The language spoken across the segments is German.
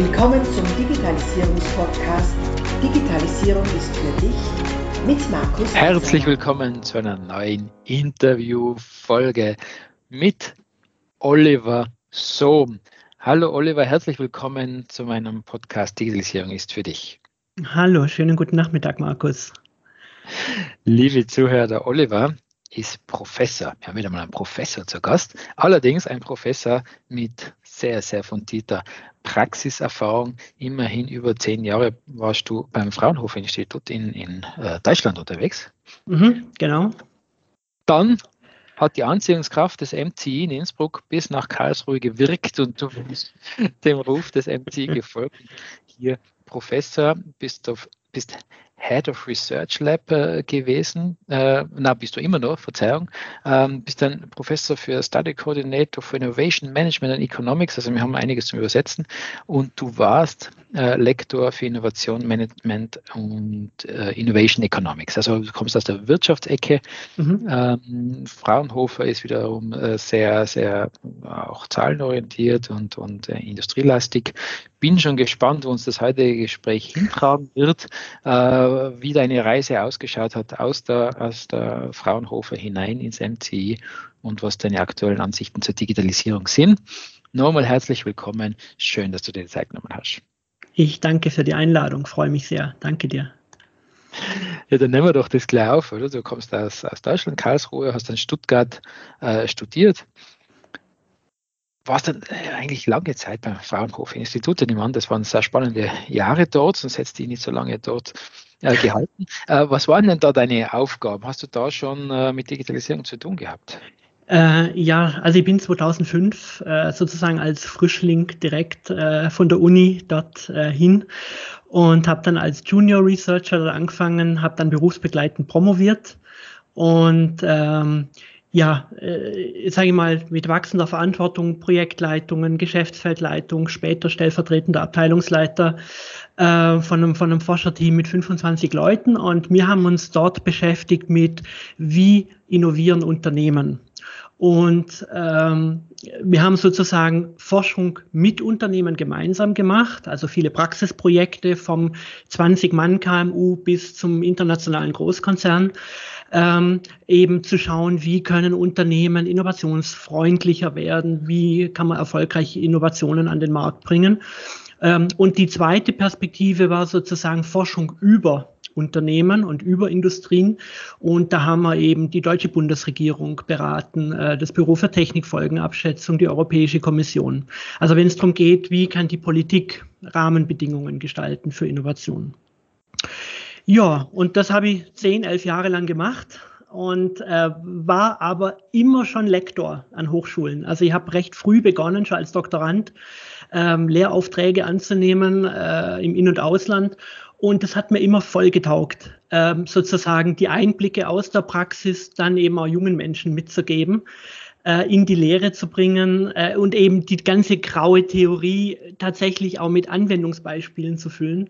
Willkommen zum Digitalisierungspodcast Digitalisierung ist für dich mit Markus. Herzlich willkommen zu einer neuen Interviewfolge mit Oliver Sohm. Hallo Oliver, herzlich willkommen zu meinem Podcast Digitalisierung ist für dich. Hallo, schönen guten Nachmittag, Markus. Liebe Zuhörer, der Oliver ist Professor. Wir haben wieder mal einen Professor zu Gast. Allerdings ein Professor mit sehr, sehr fundierter Praxiserfahrung. Immerhin über zehn Jahre warst du beim Fraunhofer-Institut in, in äh, Deutschland unterwegs. Mhm, genau. Dann hat die Anziehungskraft des MCI in Innsbruck bis nach Karlsruhe gewirkt und du bist dem Ruf des MCI gefolgt. Hier Professor, bist, auf, bist Head of Research Lab äh, gewesen. Äh, na, bist du immer noch, Verzeihung. Ähm, bist dann Professor für Study Coordinator for Innovation Management and Economics. Also wir haben einiges zum Übersetzen. Und du warst äh, Lektor für Innovation Management und äh, Innovation Economics. Also du kommst aus der Wirtschaftsecke. Mhm. Ähm, Fraunhofer ist wiederum äh, sehr, sehr auch zahlenorientiert und, und äh, industrielastig bin schon gespannt, wo uns das heutige Gespräch hintragen wird, äh, wie deine Reise ausgeschaut hat aus der, aus der Fraunhofer hinein ins MCI und was deine aktuellen Ansichten zur Digitalisierung sind. Nochmal herzlich willkommen. Schön, dass du dir die Zeit genommen hast. Ich danke für die Einladung, freue mich sehr. Danke dir. Ja, dann nehmen wir doch das gleich auf, oder? Du kommst aus, aus Deutschland, Karlsruhe, hast in Stuttgart äh, studiert warst dann äh, eigentlich lange Zeit beim Fraunhofer-Institut. Ich meine, das waren sehr spannende Jahre dort, sonst hättest du nicht so lange dort äh, gehalten. Äh, was waren denn da deine Aufgaben? Hast du da schon äh, mit Digitalisierung zu tun gehabt? Äh, ja, also ich bin 2005 äh, sozusagen als Frischling direkt von der Uni dort hin und habe dann als Junior Researcher angefangen, habe dann berufsbegleitend promoviert und ähm, ja, äh, sage ich mal, mit wachsender Verantwortung, Projektleitungen, Geschäftsfeldleitung, später stellvertretender Abteilungsleiter äh, von, einem, von einem Forscherteam mit 25 Leuten. Und wir haben uns dort beschäftigt mit, wie innovieren Unternehmen. Und ähm, wir haben sozusagen Forschung mit Unternehmen gemeinsam gemacht, also viele Praxisprojekte vom 20-Mann-KMU bis zum internationalen Großkonzern ähm, eben zu schauen, wie können Unternehmen innovationsfreundlicher werden, wie kann man erfolgreich Innovationen an den Markt bringen. Ähm, und die zweite Perspektive war sozusagen Forschung über Unternehmen und über Industrien. Und da haben wir eben die deutsche Bundesregierung beraten, äh, das Büro für Technikfolgenabschätzung, die Europäische Kommission. Also wenn es darum geht, wie kann die Politik Rahmenbedingungen gestalten für Innovation. Ja, und das habe ich zehn, elf Jahre lang gemacht und äh, war aber immer schon Lektor an Hochschulen. Also ich habe recht früh begonnen, schon als Doktorand, ähm, Lehraufträge anzunehmen äh, im In- und Ausland. Und das hat mir immer voll getaugt, ähm, sozusagen die Einblicke aus der Praxis dann eben auch jungen Menschen mitzugeben äh, in die Lehre zu bringen äh, und eben die ganze graue Theorie tatsächlich auch mit Anwendungsbeispielen zu füllen.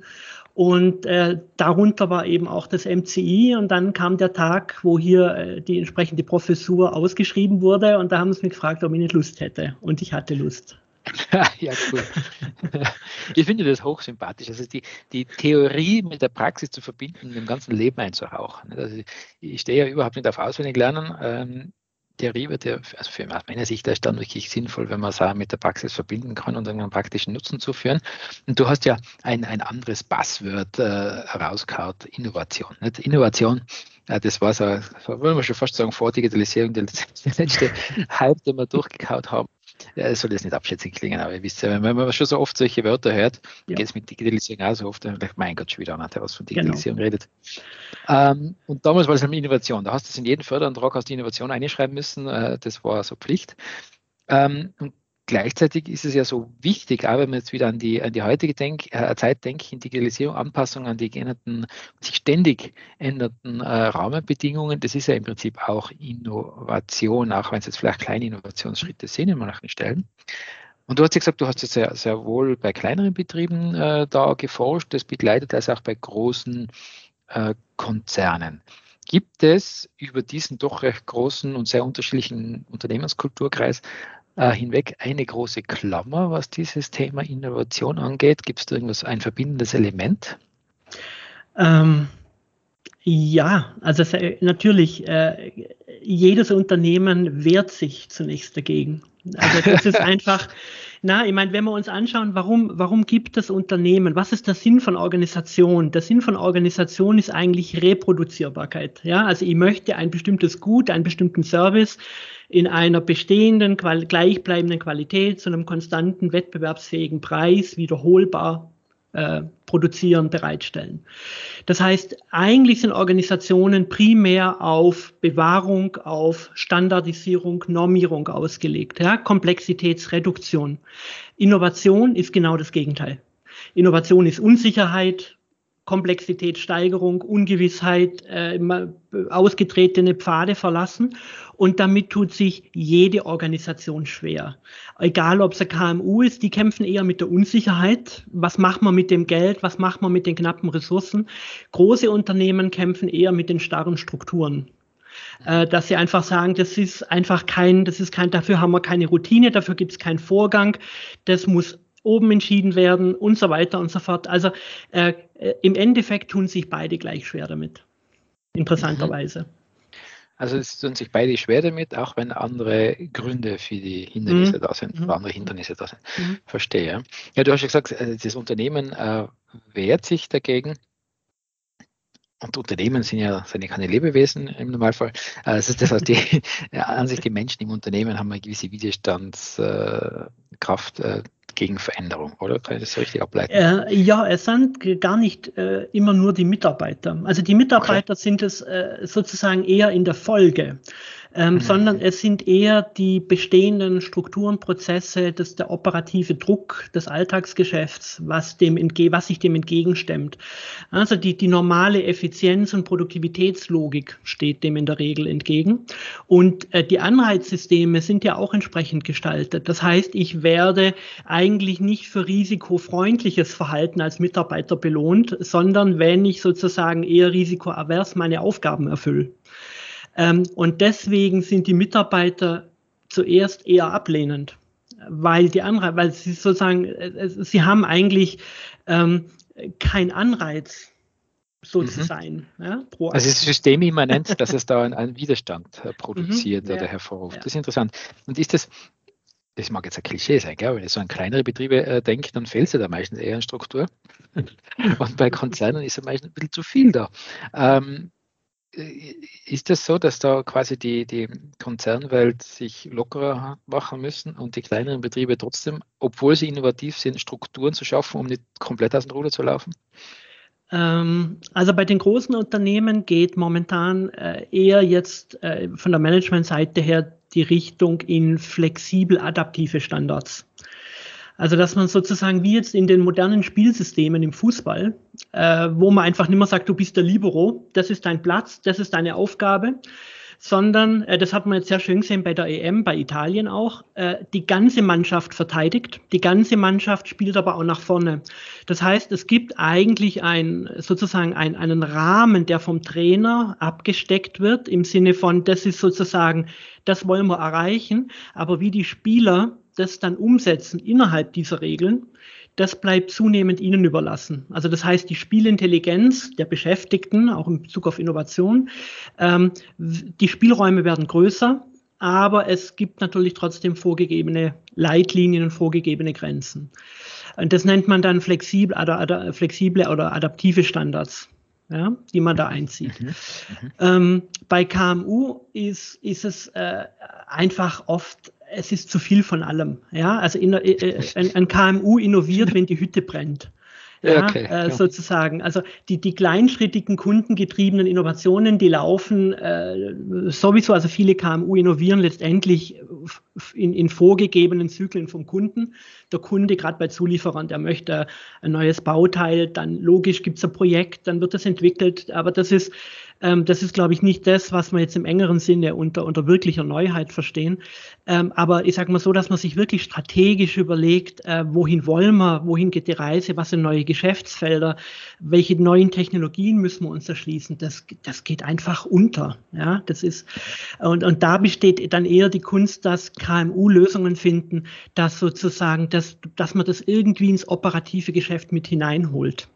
Und äh, darunter war eben auch das MCI und dann kam der Tag, wo hier äh, die entsprechende Professur ausgeschrieben wurde und da haben sie mich gefragt, ob ich nicht Lust hätte. Und ich hatte Lust. ja, cool. ich finde das hochsympathisch. Also die, die Theorie mit der Praxis zu verbinden, dem ganzen Leben einzuhauchen. Also ich stehe ja überhaupt nicht auf Auswendiglernen. Theorie wird ja, also für aus meiner Sicht ist dann wirklich sinnvoll, wenn man es mit der Praxis verbinden kann und einen praktischen Nutzen zuführen. Und du hast ja ein, ein anderes Passwort äh, rausgehauen, Innovation. Nicht? Innovation, äh, das war so, so, wollen wir schon fast sagen, vor Digitalisierung, der letzte Hype, den wir durchgekaut haben. Ja, soll das nicht abschätzig klingen, aber ihr wisst ja, wenn man schon so oft solche Wörter hört, ja. geht es mit Digitalisierung auch so oft, dann denkt mein Gott, schon wieder einer, der was von genau. Digitalisierung genau. redet. Ähm, und damals war es halt Innovation. Da hast du in jeden Förderantrag hast du Innovation einschreiben müssen, äh, das war so Pflicht. Ähm, und Gleichzeitig ist es ja so wichtig, auch wenn wir jetzt wieder an die, an die heutige Denk äh, Zeit denken, Digitalisierung, Anpassung an die geänderten, sich ständig ändernden äh, Rahmenbedingungen, das ist ja im Prinzip auch Innovation, auch wenn es jetzt vielleicht kleine Innovationsschritte sind in manchen Stellen. Und du hast ja gesagt, du hast ja sehr, sehr wohl bei kleineren Betrieben äh, da geforscht, das begleitet also auch bei großen äh, Konzernen. Gibt es über diesen doch recht großen und sehr unterschiedlichen Unternehmenskulturkreis äh, hinweg eine große Klammer, was dieses Thema Innovation angeht? Gibt es da irgendwas, ein verbindendes Element? Ähm, ja, also natürlich, äh, jedes Unternehmen wehrt sich zunächst dagegen. Also das ist einfach, na, ich meine, wenn wir uns anschauen, warum, warum gibt es Unternehmen? Was ist der Sinn von Organisation? Der Sinn von Organisation ist eigentlich Reproduzierbarkeit. Ja, also ich möchte ein bestimmtes Gut, einen bestimmten Service in einer bestehenden, gleichbleibenden Qualität zu einem konstanten, wettbewerbsfähigen Preis wiederholbar äh, produzieren, bereitstellen. Das heißt, eigentlich sind Organisationen primär auf Bewahrung, auf Standardisierung, Normierung ausgelegt, ja? Komplexitätsreduktion. Innovation ist genau das Gegenteil. Innovation ist Unsicherheit, Komplexitätssteigerung, Ungewissheit, äh, ausgetretene Pfade verlassen. Und damit tut sich jede Organisation schwer. Egal, ob es ein KMU ist, die kämpfen eher mit der Unsicherheit. Was macht man mit dem Geld? Was macht man mit den knappen Ressourcen? Große Unternehmen kämpfen eher mit den starren Strukturen äh, dass sie einfach sagen, das ist einfach kein, das ist kein, dafür haben wir keine Routine, dafür gibt es keinen Vorgang, das muss oben entschieden werden und so weiter und so fort. Also äh, äh, im Endeffekt tun sich beide gleich schwer damit. Interessanterweise. Mhm. Also es tun sich beide schwer damit, auch wenn andere Gründe für die Hindernisse mhm. da sind, mhm. andere Hindernisse da sind. Mhm. Verstehe. Ja, du hast ja gesagt, äh, das Unternehmen äh, wehrt sich dagegen. Und Unternehmen sind ja, sind ja keine Lebewesen im Normalfall. Äh, das ist das, was die ja, an sich die Menschen im Unternehmen haben eine gewisse Widerstandskraft äh, gegen Veränderung, oder? Kann ich das richtig ableiten? Äh, ja, es sind gar nicht äh, immer nur die Mitarbeiter. Also die Mitarbeiter okay. sind es äh, sozusagen eher in der Folge ähm, mhm. sondern es sind eher die bestehenden Strukturen, Prozesse, das der operative Druck des Alltagsgeschäfts, was dem entge was sich dem entgegenstemmt. Also die, die normale Effizienz und Produktivitätslogik steht dem in der Regel entgegen. Und äh, die Anreizsysteme sind ja auch entsprechend gestaltet. Das heißt, ich werde eigentlich nicht für risikofreundliches Verhalten als Mitarbeiter belohnt, sondern wenn ich sozusagen eher risikoavers meine Aufgaben erfülle. Ähm, und deswegen sind die Mitarbeiter zuerst eher ablehnend, weil die Anreiz, weil sie sozusagen, äh, sie haben eigentlich ähm, keinen Anreiz, so mhm. zu sein. Ja, es ist systemimmanent, dass es da einen, Widerstand äh, produziert mhm, oder ja, hervorruft. Ja. Das ist interessant. Und ist das, das mag jetzt ein Klischee sein, gell? wenn ich so an kleinere Betriebe äh, denke, dann fällt es ja da meistens eher an Struktur. Und bei Konzernen ist ja meistens ein bisschen zu viel da. Ähm, äh, ist es so, dass da quasi die, die Konzernwelt sich lockerer machen müssen und die kleineren Betriebe trotzdem, obwohl sie innovativ sind, Strukturen zu schaffen, um nicht komplett aus dem Ruder zu laufen? Ähm, also bei den großen Unternehmen geht momentan äh, eher jetzt äh, von der Managementseite her die Richtung in flexibel adaptive Standards. Also dass man sozusagen wie jetzt in den modernen Spielsystemen im Fußball, äh, wo man einfach nicht mehr sagt, du bist der Libero, das ist dein Platz, das ist deine Aufgabe, sondern, äh, das hat man jetzt sehr schön gesehen bei der EM, bei Italien auch, äh, die ganze Mannschaft verteidigt, die ganze Mannschaft spielt aber auch nach vorne. Das heißt, es gibt eigentlich ein, sozusagen ein, einen Rahmen, der vom Trainer abgesteckt wird, im Sinne von, das ist sozusagen, das wollen wir erreichen, aber wie die Spieler das dann umsetzen innerhalb dieser Regeln, das bleibt zunehmend ihnen überlassen. Also das heißt, die Spielintelligenz der Beschäftigten, auch in Bezug auf Innovation, ähm, die Spielräume werden größer, aber es gibt natürlich trotzdem vorgegebene Leitlinien und vorgegebene Grenzen. Und das nennt man dann flexibel, oder, oder, flexible oder adaptive Standards. Ja, die man da einzieht. Mhm. Mhm. Ähm, bei KMU ist, ist es äh, einfach oft es ist zu viel von allem. Ja, also in, äh, äh ein, ein, KMU innoviert, wenn die Hütte brennt. Ja, okay, äh, sozusagen. Also die, die kleinschrittigen kundengetriebenen Innovationen, die laufen äh, sowieso, also viele KMU innovieren letztendlich in, in vorgegebenen Zyklen vom Kunden. Der Kunde, gerade bei Zulieferern, der möchte ein neues Bauteil, dann logisch gibt es ein Projekt, dann wird das entwickelt, aber das ist ähm, das ist, glaube ich, nicht das, was wir jetzt im engeren Sinne unter, unter wirklicher Neuheit verstehen. Ähm, aber ich sage mal so, dass man sich wirklich strategisch überlegt, äh, wohin wollen wir, wohin geht die Reise, was sind neue Geschäftsfelder, welche neuen Technologien müssen wir uns erschließen, das, das geht einfach unter. Ja, das ist, und, und da besteht dann eher die Kunst, dass KMU Lösungen finden, dass sozusagen, dass, dass man das irgendwie ins operative Geschäft mit hineinholt.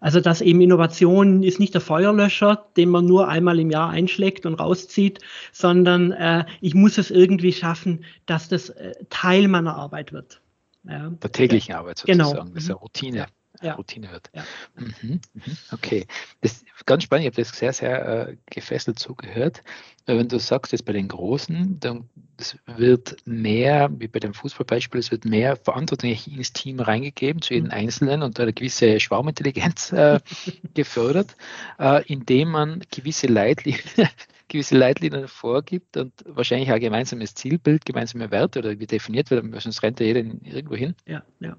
Also dass eben Innovation ist nicht der Feuerlöscher, den man nur einmal im Jahr einschlägt und rauszieht, sondern äh, ich muss es irgendwie schaffen, dass das äh, Teil meiner Arbeit wird. Ja. Der täglichen Arbeit genau. sozusagen, genau. das ist eine Routine. Ja. Routine wird. Ja. Mhm, mhm, okay, das ist ganz spannend. Ich habe das sehr, sehr äh, gefesselt zugehört. Wenn du sagst, dass bei den Großen, dann es wird mehr, wie bei dem Fußballbeispiel, es wird mehr Verantwortung ins Team reingegeben, zu jedem mhm. Einzelnen und eine gewisse Schwarmintelligenz äh, gefördert, äh, indem man gewisse Leitlinien, gewisse Leitlinien vorgibt und wahrscheinlich auch ein gemeinsames Zielbild, gemeinsame Werte oder wie definiert wird, sonst rennt ja jeder irgendwo hin. Ja, ja.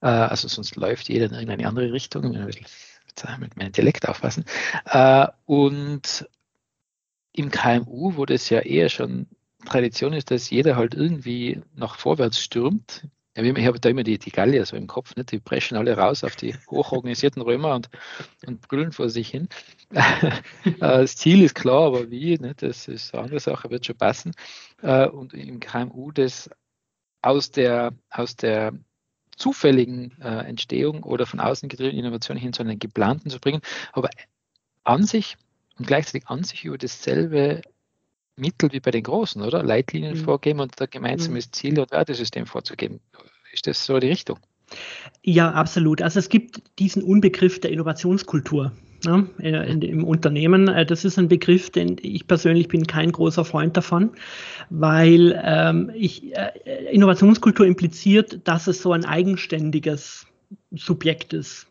Äh, also sonst läuft jeder in irgendeine andere Richtung. Mit meinem Dialekt aufpassen. Äh, und im KMU, wo das ja eher schon Tradition ist, dass jeder halt irgendwie nach vorwärts stürmt. ich habe da immer die, die Gallier so im Kopf, nicht? die preschen alle raus auf die hochorganisierten Römer und, und brüllen vor sich hin. Äh, das Ziel ist klar, aber wie, nicht? das ist eine andere Sache, wird schon passen. Und im KMU das aus der, aus der zufälligen äh, Entstehung oder von außen getriebenen Innovation hin zu einer geplanten zu bringen, aber an sich und gleichzeitig an sich über dasselbe Mittel wie bei den Großen, oder? Leitlinien mhm. vorgeben und ein gemeinsames mhm. Ziel und Wertesystem vorzugeben. Ist das so die Richtung? Ja, absolut. Also es gibt diesen Unbegriff der Innovationskultur ja, in, im Unternehmen. Äh, das ist ein Begriff, den ich persönlich bin kein großer Freund davon, weil ähm, ich, äh, Innovationskultur impliziert, dass es so ein eigenständiges Subjekt ist.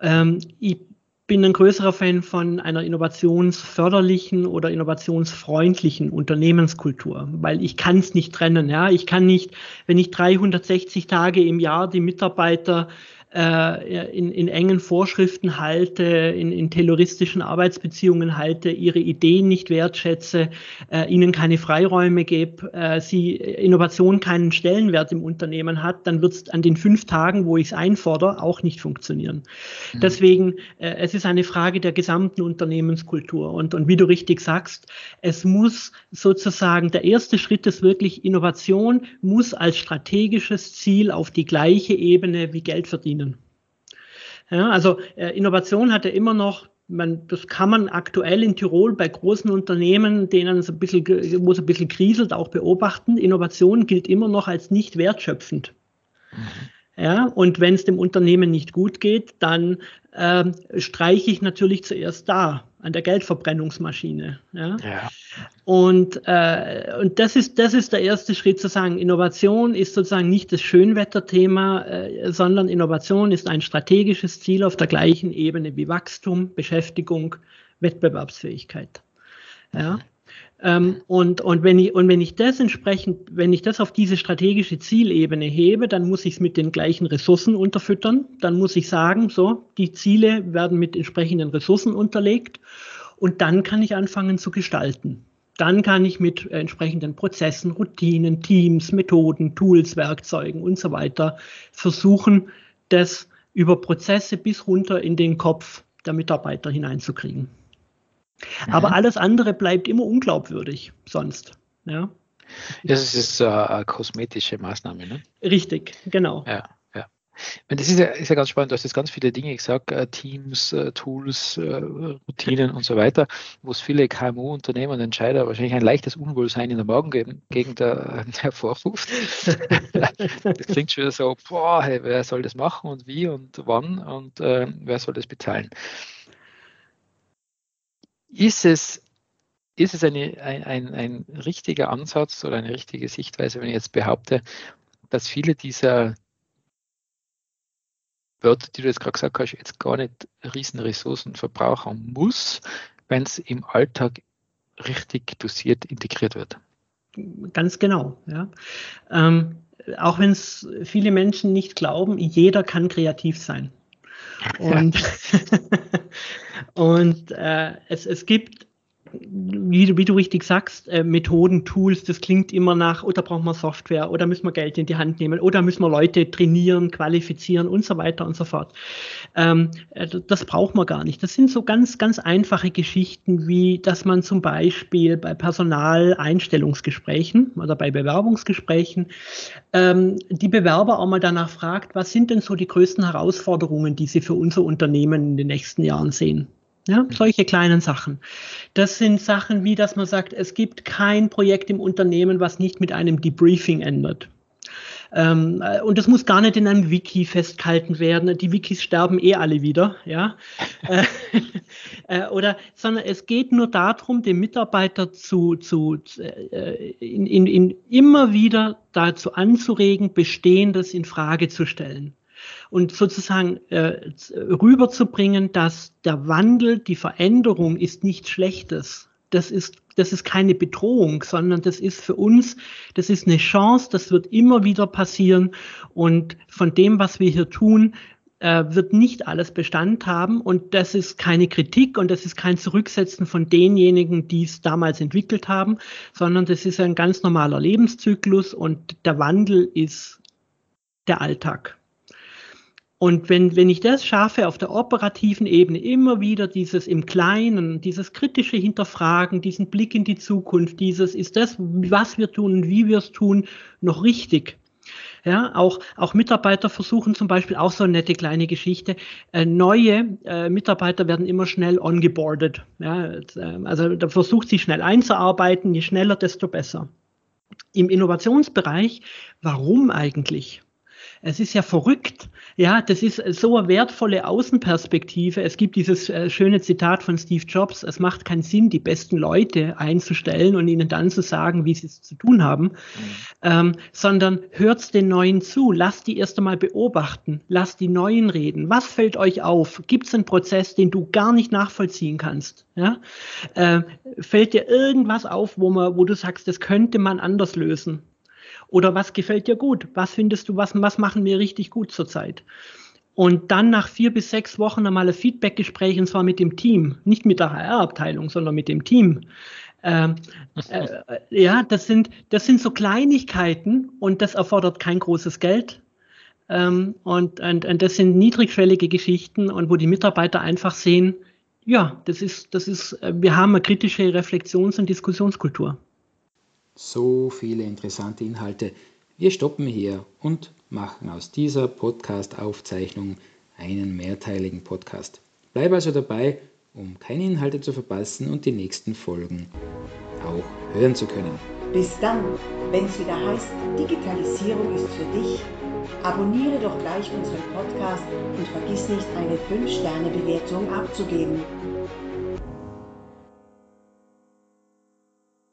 Ähm, ich bin ein größerer Fan von einer innovationsförderlichen oder innovationsfreundlichen Unternehmenskultur, weil ich kann es nicht trennen. Ja, ich kann nicht, wenn ich 360 Tage im Jahr die Mitarbeiter äh, in, in engen Vorschriften halte, in, in terroristischen Arbeitsbeziehungen halte, ihre Ideen nicht wertschätze, äh, ihnen keine Freiräume gebe, äh, sie Innovation keinen Stellenwert im Unternehmen hat, dann wird es an den fünf Tagen, wo ich es einfordere, auch nicht funktionieren. Mhm. Deswegen, äh, es ist eine Frage der gesamten Unternehmenskultur. Und, und wie du richtig sagst, es muss sozusagen, der erste Schritt ist wirklich, Innovation muss als strategisches Ziel auf die gleiche Ebene wie Geld verdienen. Ja, also äh, Innovation hat ja immer noch, man, das kann man aktuell in Tirol bei großen Unternehmen, denen es ein bisschen, wo es ein bisschen kriselt, auch beobachten. Innovation gilt immer noch als nicht wertschöpfend. Mhm. Ja, und wenn es dem Unternehmen nicht gut geht, dann äh, streiche ich natürlich zuerst da an der Geldverbrennungsmaschine. Ja? ja. Und, äh, und das, ist, das ist der erste Schritt zu sagen, Innovation ist sozusagen nicht das Schönwetterthema, äh, sondern Innovation ist ein strategisches Ziel auf der gleichen Ebene wie Wachstum, Beschäftigung, Wettbewerbsfähigkeit. Ja? Ähm, und, und, wenn ich, und wenn ich das entsprechend, wenn ich das auf diese strategische Zielebene hebe, dann muss ich es mit den gleichen Ressourcen unterfüttern. Dann muss ich sagen, so, die Ziele werden mit entsprechenden Ressourcen unterlegt. Und dann kann ich anfangen zu gestalten. Dann kann ich mit entsprechenden Prozessen, Routinen, Teams, Methoden, Tools, Werkzeugen und so weiter versuchen, das über Prozesse bis runter in den Kopf der Mitarbeiter hineinzukriegen. Aber mhm. alles andere bleibt immer unglaubwürdig sonst. Ja. Das ist äh, eine kosmetische Maßnahme, ne? Richtig, genau. Ja, ja. Das ist ja, ist ja ganz spannend, du hast jetzt ganz viele Dinge gesagt, äh, Teams, äh, Tools, Routinen und so weiter, wo es viele KMU-Unternehmer und Entscheider wahrscheinlich ein leichtes Unwohlsein in der Morgengegend hervorruft. das klingt schon so, boah, hey, wer soll das machen und wie und wann und äh, wer soll das bezahlen? Ist es, ist es eine, ein, ein, ein richtiger Ansatz oder eine richtige Sichtweise, wenn ich jetzt behaupte, dass viele dieser Wörter, die du jetzt gerade gesagt hast, jetzt gar nicht riesen Ressourcen verbrauchen muss, wenn es im Alltag richtig dosiert integriert wird. Ganz genau, ja. Ähm, auch wenn es viele Menschen nicht glauben, jeder kann kreativ sein. Und, und äh, es, es gibt wie, wie, du richtig sagst, äh, Methoden, Tools, das klingt immer nach, oder brauchen wir Software, oder müssen wir Geld in die Hand nehmen, oder müssen wir Leute trainieren, qualifizieren und so weiter und so fort. Ähm, äh, das braucht man gar nicht. Das sind so ganz, ganz einfache Geschichten, wie dass man zum Beispiel bei Personaleinstellungsgesprächen oder bei Bewerbungsgesprächen ähm, die Bewerber auch mal danach fragt, was sind denn so die größten Herausforderungen, die sie für unser Unternehmen in den nächsten Jahren sehen? Ja, solche kleinen Sachen. Das sind Sachen wie, dass man sagt, es gibt kein Projekt im Unternehmen, was nicht mit einem Debriefing endet. Ähm, äh, und das muss gar nicht in einem Wiki festgehalten werden. Die Wikis sterben eh alle wieder, ja. Äh, äh, oder, sondern es geht nur darum, den Mitarbeiter zu, zu äh, in, in, in immer wieder dazu anzuregen, Bestehendes in Frage zu stellen und sozusagen äh, rüberzubringen, dass der Wandel, die Veränderung ist nichts Schlechtes. Das ist, das ist keine Bedrohung, sondern das ist für uns, das ist eine Chance, das wird immer wieder passieren. Und von dem, was wir hier tun, äh, wird nicht alles Bestand haben. Und das ist keine Kritik und das ist kein Zurücksetzen von denjenigen, die es damals entwickelt haben, sondern das ist ein ganz normaler Lebenszyklus und der Wandel ist der Alltag. Und wenn, wenn ich das schaffe, auf der operativen Ebene immer wieder dieses im Kleinen, dieses kritische Hinterfragen, diesen Blick in die Zukunft, dieses, ist das, was wir tun und wie wir es tun, noch richtig? Ja, auch, auch Mitarbeiter versuchen zum Beispiel auch so eine nette kleine Geschichte. Äh, neue äh, Mitarbeiter werden immer schnell ongeboardet. Ja, äh, also da versucht sich schnell einzuarbeiten. Je schneller, desto besser. Im Innovationsbereich, warum eigentlich? Es ist ja verrückt. Ja, das ist so eine wertvolle Außenperspektive. Es gibt dieses äh, schöne Zitat von Steve Jobs. Es macht keinen Sinn, die besten Leute einzustellen und ihnen dann zu sagen, wie sie es zu tun haben, mhm. ähm, sondern hört den Neuen zu. Lasst die erst einmal beobachten. Lasst die Neuen reden. Was fällt euch auf? Gibt es einen Prozess, den du gar nicht nachvollziehen kannst? Ja? Äh, fällt dir irgendwas auf, wo man, wo du sagst, das könnte man anders lösen? Oder was gefällt dir gut? Was findest du, was, was machen wir richtig gut zurzeit? Und dann nach vier bis sechs Wochen einmal ein Feedbackgespräch und zwar mit dem Team, nicht mit der HR-Abteilung, sondern mit dem Team. Ähm, äh, ja, das sind, das sind so Kleinigkeiten und das erfordert kein großes Geld. Ähm, und, und, und das sind niedrigschwellige Geschichten und wo die Mitarbeiter einfach sehen, ja, das ist, das ist, äh, wir haben eine kritische Reflexions- und Diskussionskultur. So viele interessante Inhalte. Wir stoppen hier und machen aus dieser Podcast-Aufzeichnung einen mehrteiligen Podcast. Bleib also dabei, um keine Inhalte zu verpassen und die nächsten Folgen auch hören zu können. Bis dann, wenn es wieder heißt, Digitalisierung ist für dich. Abonniere doch gleich unseren Podcast und vergiss nicht, eine 5-Sterne-Bewertung abzugeben.